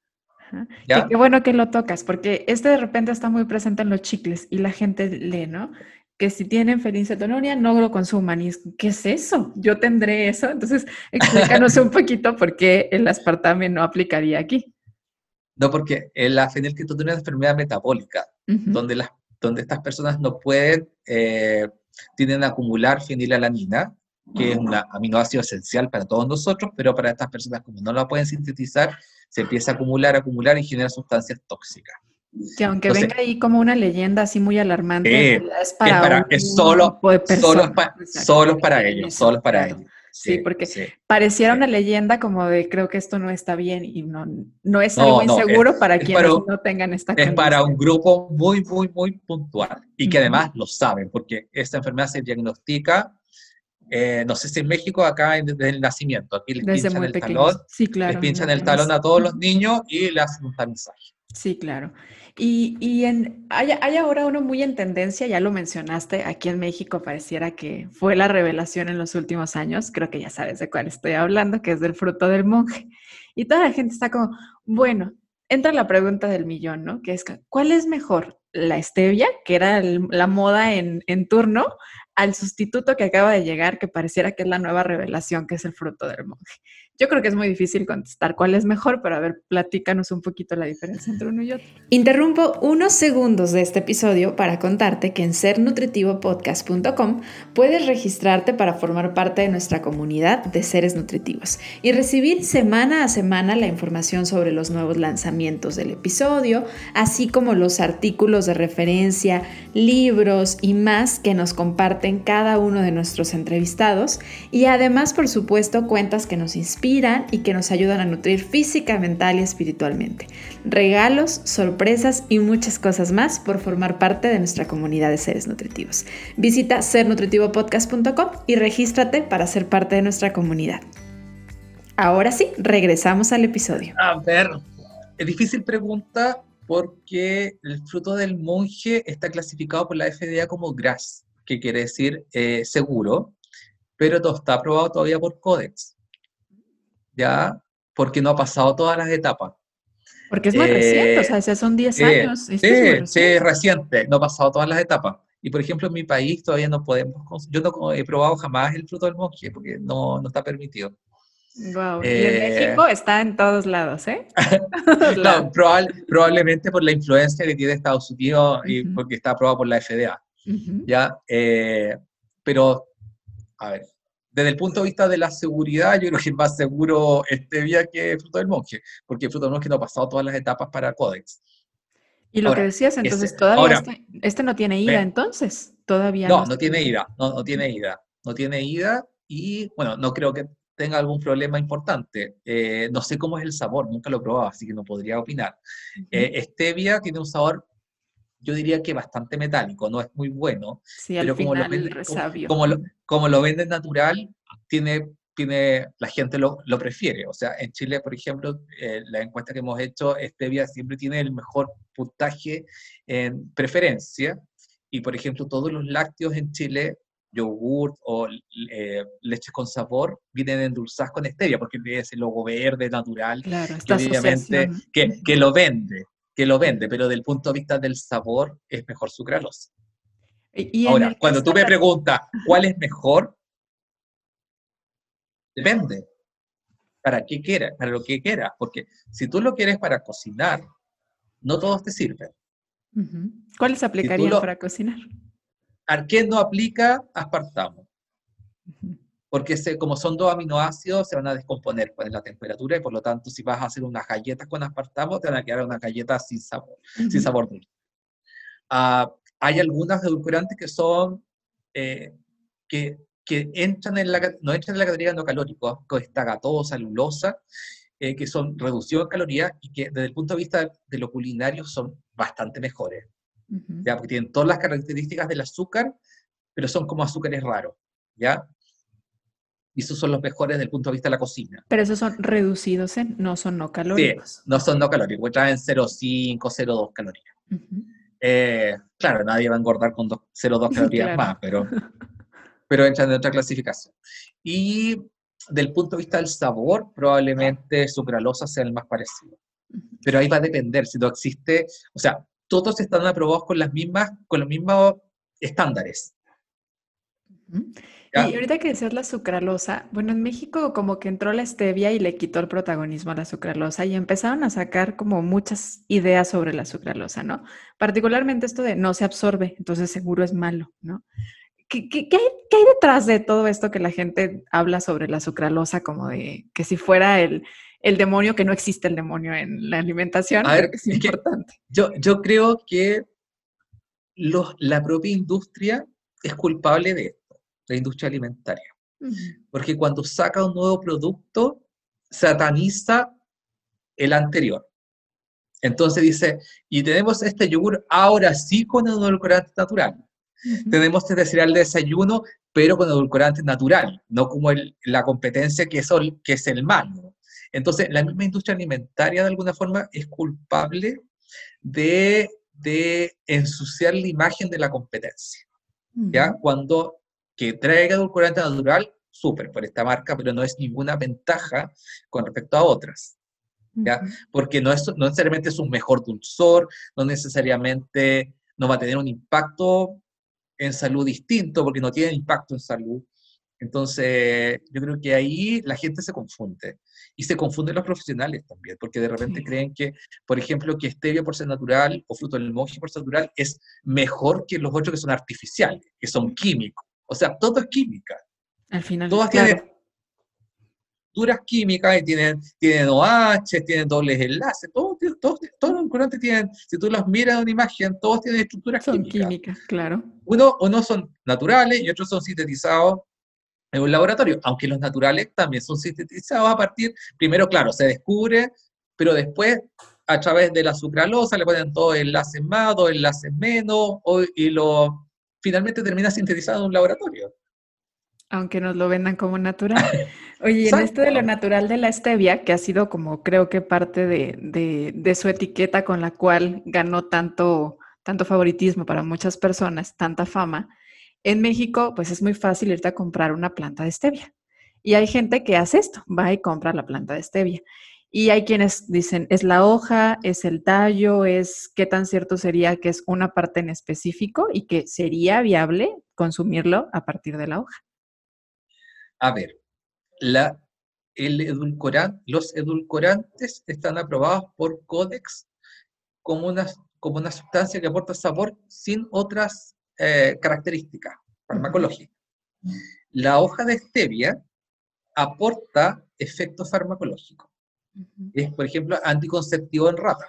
Qué bueno que lo tocas, porque este de repente está muy presente en los chicles y la gente lee, ¿no? Que si tienen fenilcetonuria no lo consuman. Y ¿qué es eso? Yo tendré eso. Entonces, explícanos un poquito por qué el aspartame no aplicaría aquí. No, porque la fenilketonuria es una enfermedad metabólica, donde, las, donde estas personas no pueden, eh, a acumular fenilalanina, que es un aminoácido esencial para todos nosotros, pero para estas personas como no la pueden sintetizar, se empieza a acumular, acumular y genera sustancias tóxicas. Que aunque venga ahí como una leyenda así muy alarmante, es para, es solo, solo, solo para ellos, solo para ellos. Sí, porque pareciera una leyenda como de creo que esto no está bien y no, no es algo inseguro para quienes no tengan esta Es para un grupo muy, muy, muy puntual y que además lo saben, porque esta enfermedad se diagnostica eh, no sé si en México, acá desde el nacimiento, aquí les pinchan el talón, sí, claro, les pinchan el talón a todos los niños y le hacen un tamizaje. Sí, claro. Y, hay, ahora uno muy en tendencia, ya lo mencionaste, aquí en México pareciera que fue la revelación en los últimos años, creo que ya sabes de cuál estoy hablando, que es del fruto del monje. Y toda la gente está como, bueno, entra la pregunta del millón, ¿no? Que es, ¿cuál es mejor? ¿La stevia, que era la moda en, en turno, al sustituto que acaba de llegar, que pareciera que es la nueva revelación, que es el fruto del monje. Yo creo que es muy difícil contestar cuál es mejor, pero a ver, platícanos un poquito la diferencia entre uno y otro. Interrumpo unos segundos de este episodio para contarte que en sernutritivopodcast.com puedes registrarte para formar parte de nuestra comunidad de seres nutritivos y recibir semana a semana la información sobre los nuevos lanzamientos del episodio, así como los artículos de referencia, libros y más que nos comparten cada uno de nuestros entrevistados y además, por supuesto, cuentas que nos inspiran y que nos ayudan a nutrir física, mental y espiritualmente. Regalos, sorpresas y muchas cosas más por formar parte de nuestra comunidad de seres nutritivos. Visita sernutritivopodcast.com y regístrate para ser parte de nuestra comunidad. Ahora sí, regresamos al episodio. A ver, es difícil pregunta porque el fruto del monje está clasificado por la FDA como GRAS, que quiere decir eh, seguro, pero no está aprobado todavía por Codex. ¿Ya? Porque no ha pasado todas las etapas. Porque es muy reciente, o sea, son 10 años. Sí, sí, es reciente, no ha pasado todas las etapas. Y por ejemplo, en mi país todavía no podemos, yo no he probado jamás el fruto del monje porque no, no está permitido. Wow. y en eh, México está en todos lados, ¿eh? no, probablemente por la influencia que tiene Estados Unidos y porque está aprobado por la FDA. ¿Ya? Eh, pero, a ver, desde el punto de vista de la seguridad, yo creo que es más seguro este vía que Fruto del Monje, porque Fruto del Monje no ha pasado todas las etapas para Codex. Y lo que decías, entonces, todavía este, este, no tiene ida, entonces, todavía no. No, no tiene ida, no, no tiene ida, no tiene ida y, bueno, no creo que tenga algún problema importante. Eh, no sé cómo es el sabor, nunca lo he probado, así que no podría opinar. Uh stevia tiene un sabor yo diría que bastante metálico, no es muy bueno, pero como, lo venden, como, lo, como, lo, venden natural, tiene, tiene, la gente lo, lo prefiere. O sea, en Chile, por ejemplo, eh, la encuesta que hemos hecho, Stevia siempre tiene el mejor puntaje en preferencia, y por ejemplo, todos los lácteos en Chile yogurt o eh, leches con sabor vienen endulzadas con stevia, porque es el logo verde, natural, claro, obviamente que, que, lo vende que lo vende, pero del punto de vista del sabor es mejor sucralosa. Y Ahora, cuando tú me preguntas cuál es mejor, depende. ¿Para qué quieras? Para lo que quieras. Porque si tú lo quieres para cocinar, no todos te sirven. ¿Cuáles aplicarían para cocinar? ¿A qué no aplica aspartamo? Porque como son dos aminoácidos, se van a descomponer con la temperatura y por lo tanto, si vas a hacer unas galletas con aspartamo, te van a quedar unas galletas sin sabor, sin sabor dulce. Ah, hay algunas edulcorantes que son, eh, que, que, entran en la, no entran en la categoría no calórico, que está gatosa, celulosa, eh, que son reducidos en calorías y que desde el punto de vista de lo culinario son bastante mejores. ¿ya? Porque tienen todas las características del azúcar, pero son como azúcares raros. ¿ya? Y esos son los mejores desde el punto de vista de la cocina. Pero esos son reducidos en, no son no calóricos. Sí, no son no calóricos, traen 0,5, 0,2 calorías. Eh, claro, nadie va a engordar con 0,2 calorías más, pero, pero entran en otra clasificación. Y del punto de vista del sabor, probablemente sucralosa sea el más parecido. Pero ahí va a depender, si no existe, o sea, todos están aprobados con las mismas, con los mismos estándares. Y ahorita que decías la sucralosa, bueno, en México como que entró la stevia y le quitó el protagonismo a la sucralosa y empezaron a sacar como muchas ideas sobre la sucralosa, ¿no? Particularmente esto de no se absorbe, entonces seguro es malo, ¿no? ¿Qué, hay, detrás de todo esto que la gente habla sobre la sucralosa como de que si fuera el, demonio, que no existe el demonio en la alimentación, a que es, importante? yo, yo creo que los, la propia industria es culpable de esto, la industria alimentaria. Porque cuando saca un nuevo producto, sataniza el anterior. Entonces dice, y tenemos este yogur ahora sí con edulcorante natural. Tenemos este cereal de desayuno, pero con edulcorante natural, no como la competencia que es, que es el malo. Entonces, la misma industria alimentaria de alguna forma es culpable de, de ensuciar la imagen de la competencia. ¿Ya? Cuando que traiga edulcorante natural, súper por esta marca, pero no es ninguna ventaja con respecto a otras. ¿ya? Porque no, es, no necesariamente es un mejor dulzor, no necesariamente no va a tener un impacto en salud distinto, porque no tiene impacto en salud. Entonces, yo creo que ahí la gente se confunde. Y se confunden los profesionales también, porque de repente creen que, por ejemplo, que stevia por ser natural o fruto del moji por ser natural es mejor que los otros que son artificiales, que son químicos. O sea, todo es química. Al final, Todas tienen duras químicas y tienen, tienen OH, tienen dobles enlaces, todos, todos, todos los corantes tienen, si tú los miras en una imagen, todos tienen estructuras son químicas. químicas, claro. Uno, uno son naturales y otros son sintetizados en un laboratorio, aunque los naturales también son sintetizados a partir, primero, claro, se descubre, pero después a través de la sucralosa le ponen dos enlaces más, dos enlaces menos, y lo finalmente termina sintetizado en un laboratorio. Aunque nos lo vendan como natural. Oye, en esto de lo natural de la stevia, que ha sido como creo que parte de, su etiqueta con la cual ganó tanto, tanto favoritismo para muchas personas, tanta fama, en México pues es muy fácil irte a comprar una planta de stevia. Y hay gente que hace esto, va y compra la planta de stevia. Y hay quienes dicen, es la hoja, es el tallo, es qué tan cierto sería que es una parte en específico y que sería viable consumirlo a partir de la hoja. A ver, la, el edulcorante, los edulcorantes están aprobados por Codex como una, como una sustancia que aporta sabor sin otras eh, características farmacológicas. La hoja de stevia aporta efectos farmacológicos es, por ejemplo, anticonceptivo en rata.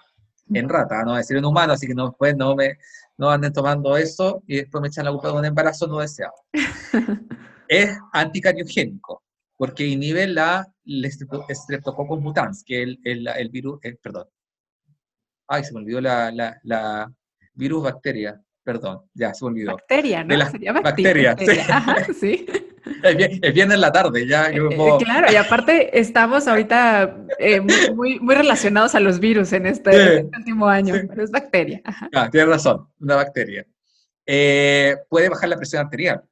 En rata, no decir en humano, así que no, después no, me, no anden tomando eso y después me echan la culpa de un embarazo no deseado. es anticariogénico, porque inhibe la Streptococcus mutans, que es el, el, virus, eh, perdón. Ay, se me olvidó la, la, la virus bacteria, perdón, ya se me olvidó. Bacteria, ¿no? De Sería bacteria, bacteria. sí. bien, en la tarde, ya. Eh, eh, claro, y aparte estamos ahorita eh, muy, muy, relacionados a los virus en este, este último año, pero es bacteria. Ah, tienes razón, una bacteria. puede bajar la presión arterial.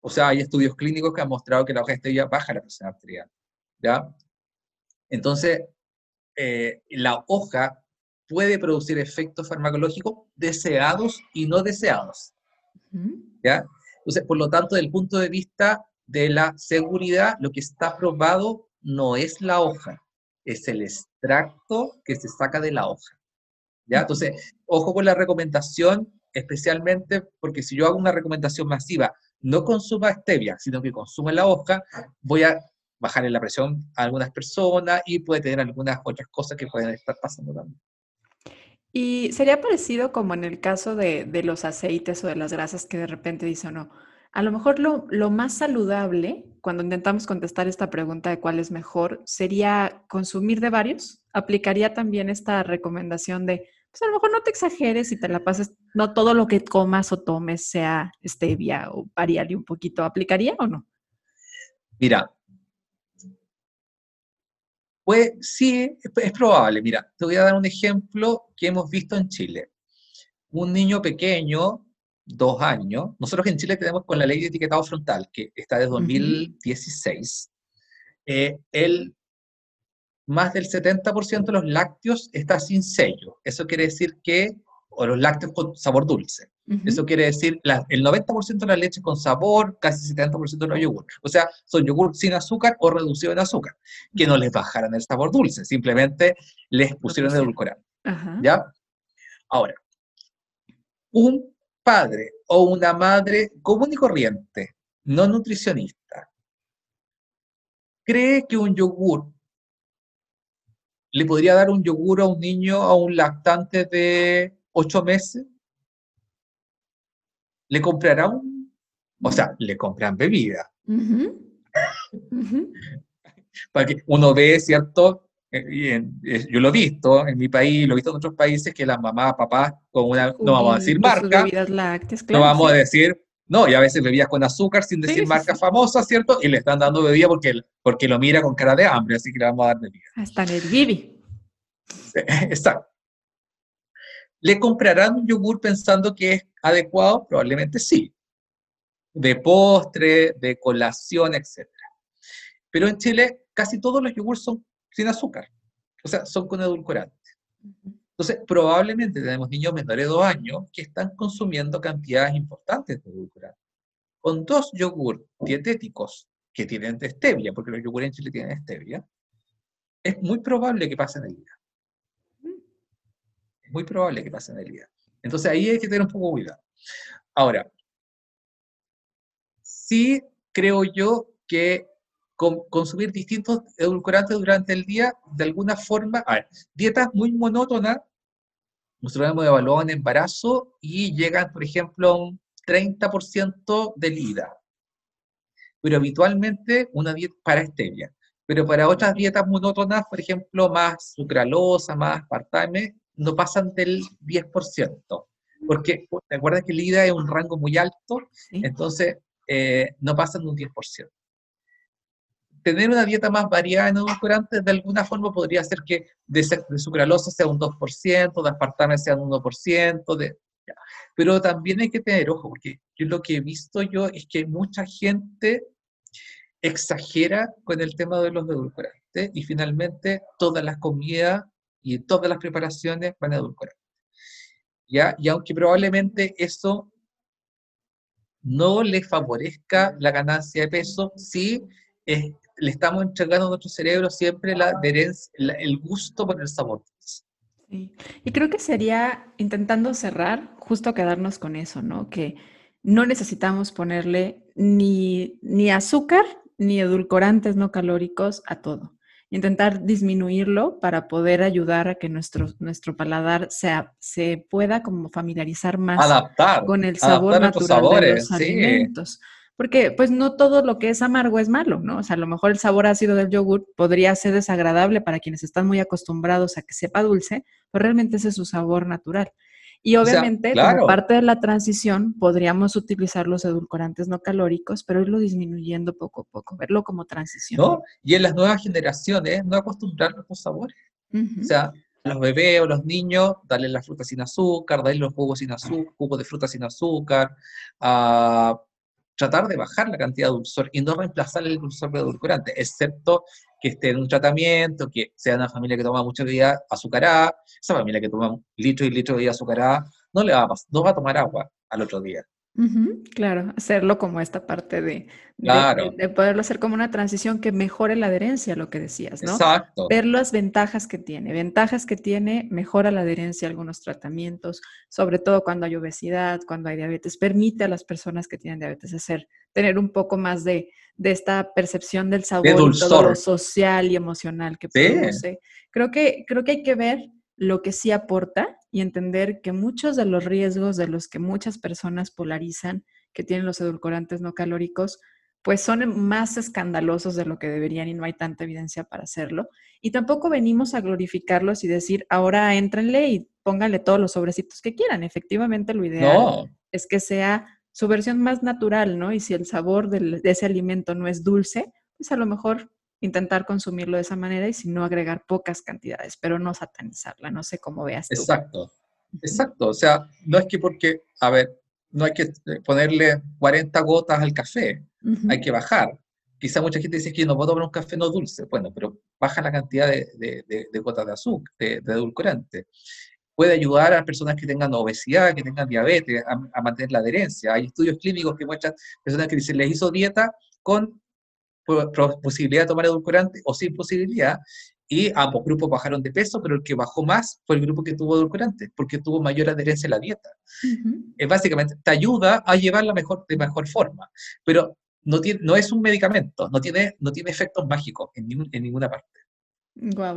O sea, hay estudios clínicos que han mostrado que la hoja de stevia baja la presión arterial. ¿Ya? Entonces, la hoja puede producir efectos farmacológicos deseados y no deseados. ¿Ya? Entonces, por lo tanto, desde el punto de vista de la seguridad, lo que está probado no es la hoja, es el extracto que se saca de la hoja. ¿Ya? Entonces, ojo con la recomendación, especialmente porque si yo hago una recomendación masiva, no consuma stevia, sino que consuma la hoja, voy a bajar la presión a algunas personas y puede tener algunas otras cosas que pueden estar pasando también. Y sería parecido como en el caso de, los aceites o de las grasas que de repente dicen, no, a lo mejor lo, más saludable cuando intentamos contestar esta pregunta de cuál es mejor, sería consumir de varios. ¿Aplicaría también esta recomendación de, pues a lo mejor no te exageres y te la pases, no todo lo que comas o tomes sea stevia o variarle un poquito? ¿Aplicaría o no? Mira, pues sí, es probable. Mira, te voy a dar un ejemplo que hemos visto en Chile. Un niño pequeño, dos años, nosotros en Chile tenemos con la ley de etiquetado frontal, que está desde 2016, eh, el, más del 70% de los lácteos está sin sello. Eso quiere decir que, o los lácteos con sabor dulce. Eso quiere decir el 90% de la leche con sabor, casi 70% de los yogur. O sea, son yogur sin azúcar o reducido en azúcar, que no les bajaran el sabor dulce, simplemente les pusieron edulcorante. ¿Ya? Ahora, un padre o una madre común y corriente, no nutricionista, cree que un yogur le podría dar un yogur a un niño, a un lactante de 8 meses, le comprará un, o sea, le compran bebida. Para que uno ve, ¿cierto? Eh, eh, yo lo he visto en mi país, lo he visto en otros países, que las mamás, papás, con una, no vamos a decir marca, no vamos a decir, no, y a veces bebidas con azúcar sin decir marca famosa, ¿cierto? Y le están dando bebida porque, porque lo mira con cara de hambre, así que le vamos a dar bebida. Hasta en el Bibi. Exacto. ¿Le comprarán un yogur pensando que es adecuado? Probablemente sí. De postre, de colación, etc. Pero en Chile casi todos los yogures son sin azúcar. O sea, son con edulcorante. Entonces, probablemente tenemos niños menores de dos años que están consumiendo cantidades importantes de edulcorante. Con dos yogur dietéticos que tienen stevia, porque los yogures en Chile tienen stevia, es muy probable que pasen el día muy probable que pasen el día. Entonces ahí hay que tener un poco de cuidado. Ahora, sí creo yo que consumir distintos edulcorantes durante el día, de alguna forma, a ver, dietas muy monótonas, nosotros hemos evaluado en embarazo y llegan, por ejemplo, a un 30% de lida. Pero habitualmente una dieta para stevia. Pero para otras dietas monótonas, por ejemplo, más sucralosa, más partame, no pasan del 10%, porque te acuerdas que el IDA es un rango muy alto, entonces eh, no pasan de un 10%. Tener una dieta más variada en edulcorantes de alguna forma podría hacer que de, sucralosa sea un 2%, de aspartame sea un 1%, de, pero también hay que tener ojo, porque yo lo que he visto yo es que mucha gente exagera con el tema de los edulcorantes y finalmente todas las comidas y todas las preparaciones van a edulcorar. ¿Ya? Y aunque probablemente eso no le favorezca la ganancia de peso, sí le estamos entregando a nuestro cerebro siempre la, el gusto por el sabor. Sí. Y creo que sería intentando cerrar, justo quedarnos con eso, ¿no? Que no necesitamos ponerle ni, ni azúcar ni edulcorantes no calóricos a todo intentar disminuirlo para poder ayudar a que nuestro, nuestro paladar sea, se pueda como familiarizar más con el sabor natural de los alimentos. Porque pues no todo lo que es amargo es malo, ¿no? O sea, a lo mejor el sabor ácido del yogur podría ser desagradable para quienes están muy acostumbrados a que sepa dulce, pero realmente ese es su sabor natural. Y obviamente, como parte de la transición, podríamos utilizar los edulcorantes no calóricos, pero irlo disminuyendo poco a poco, verlo como transición. ¿No? Y en las nuevas generaciones, no acostumbrarnos a los sabores. O sea, a los bebés o los niños, darle la fruta sin azúcar, darle los jugos sin azúcar, jugos de fruta sin azúcar, a tratar de bajar la cantidad de dulzor y no reemplazar el dulzor de edulcorante, excepto que esté en un tratamiento, que sea una familia que toma mucha bebida azucarada, esa familia que toma litro y litro de bebida azucarada, no, le va a, no va a tomar agua al otro día claro, hacerlo como esta parte de, de, poderlo hacer como una transición que mejore la adherencia, lo que decías, ¿no? Exacto. Ver las ventajas que tiene. Ventajas que tiene, mejora la adherencia a algunos tratamientos, sobre todo cuando hay obesidad, cuando hay diabetes. Permite a las personas que tienen diabetes hacer, tener un poco más de, esta percepción del sabor y todo lo social y emocional que produce. Creo que, creo que hay que ver lo que sí aporta y entender que muchos de los riesgos de los que muchas personas polarizan, que tienen los edulcorantes no calóricos, pues son más escandalosos de lo que deberían y no hay tanta evidencia para hacerlo. Y tampoco venimos a glorificarlos y decir, ahora éntrenle y pónganle todos los sobrecitos que quieran. Efectivamente, lo ideal es que sea su versión más natural, ¿no? Y si el sabor de ese alimento no es dulce, pues a lo mejor intentar consumirlo de esa manera y si no agregar pocas cantidades, pero no satanizarla. No sé cómo veas tú. Exacto, exacto. O sea, no es que porque, a ver, no hay que ponerle 40 gotas al café, hay que bajar. Quizá mucha gente dice que no puedo tomar un café no dulce. Bueno, pero baja la cantidad de, gotas de azúcar, de, edulcorante. Puede ayudar a personas que tengan obesidad, que tengan diabetes, a, mantener la adherencia. Hay estudios clínicos que muestran personas que se les hizo dieta con posibilidad de tomar edulcorante o sin posibilidad, y ambos grupos bajaron de peso, pero el que bajó más fue el grupo que tuvo edulcorante, porque tuvo mayor adherencia a la dieta. es básicamente, te ayuda a llevarla mejor, de mejor forma, pero no, tiene, no es un medicamento, no tiene, no tiene efectos mágicos en, en ninguna parte.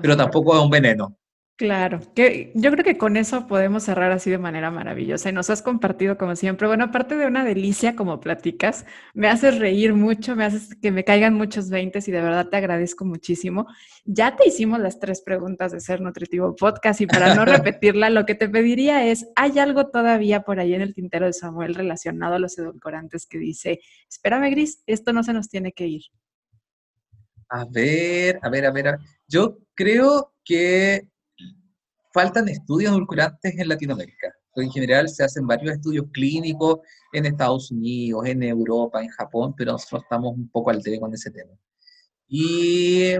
pero tampoco es un veneno. Claro, que yo creo que con eso podemos cerrar así de manera maravillosa y nos has compartido como siempre. Bueno, aparte de una delicia como platicas, me haces reír mucho, me haces que me caigan muchos veintes y de verdad te agradezco muchísimo. Ya te hicimos las tres preguntas de Ser Nutritivo Podcast y para no repetirla, lo que te pediría es, ¿hay algo todavía por ahí en el tintero de Samuel relacionado a los edulcorantes que dice, espérame Gris, esto no se nos tiene que ir? A ver, a ver, a ver. Yo creo que faltan estudios edulcorantes en Latinoamérica. En general se hacen varios estudios clínicos en Estados Unidos, en Europa, en Japón, pero nosotros estamos un poco al debe con ese tema. Y,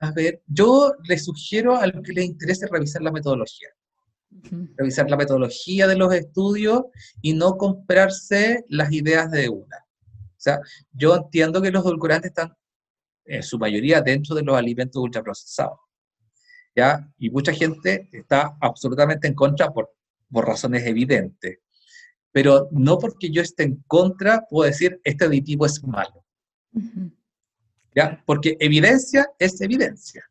a ver, yo les sugiero a los que les interese revisar la metodología. Revisar la metodología de los estudios y no comprarse las ideas de una. O sea, yo entiendo que los edulcorantes están en su mayoría dentro de los alimentos ultraprocesados. ¿Ya? Y mucha gente está absolutamente en contra por, por razones evidentes. Pero no porque yo esté en contra puedo decir este aditivo es malo. ¿Ya? Porque evidencia es evidencia.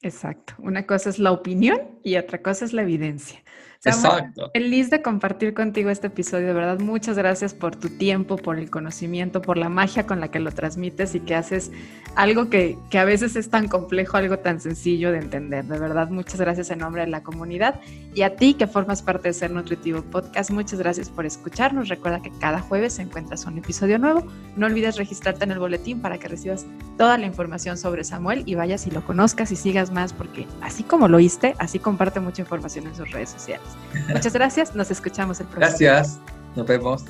Exacto. Una cosa es la opinión y otra cosa es la evidencia. Exacto. Feliz de compartir contigo este episodio, de verdad. Muchas gracias por tu tiempo, por el conocimiento, por la magia con la que lo transmites y que haces algo que, que a veces es tan complejo, algo tan sencillo de entender. De verdad, muchas gracias en nombre de la comunidad y a ti que formas parte de Ser Nutritivo Podcast. Muchas gracias por escucharnos. Recuerda que cada jueves encuentras un episodio nuevo. No olvides registrarte en el boletín para que recibas toda la información sobre Samuel y vayas y lo conozcas y sigas más porque así como lo oíste, así comparte mucha información en sus redes sociales. Muchas gracias, nos escuchamos el próximo. Gracias, nos vemos.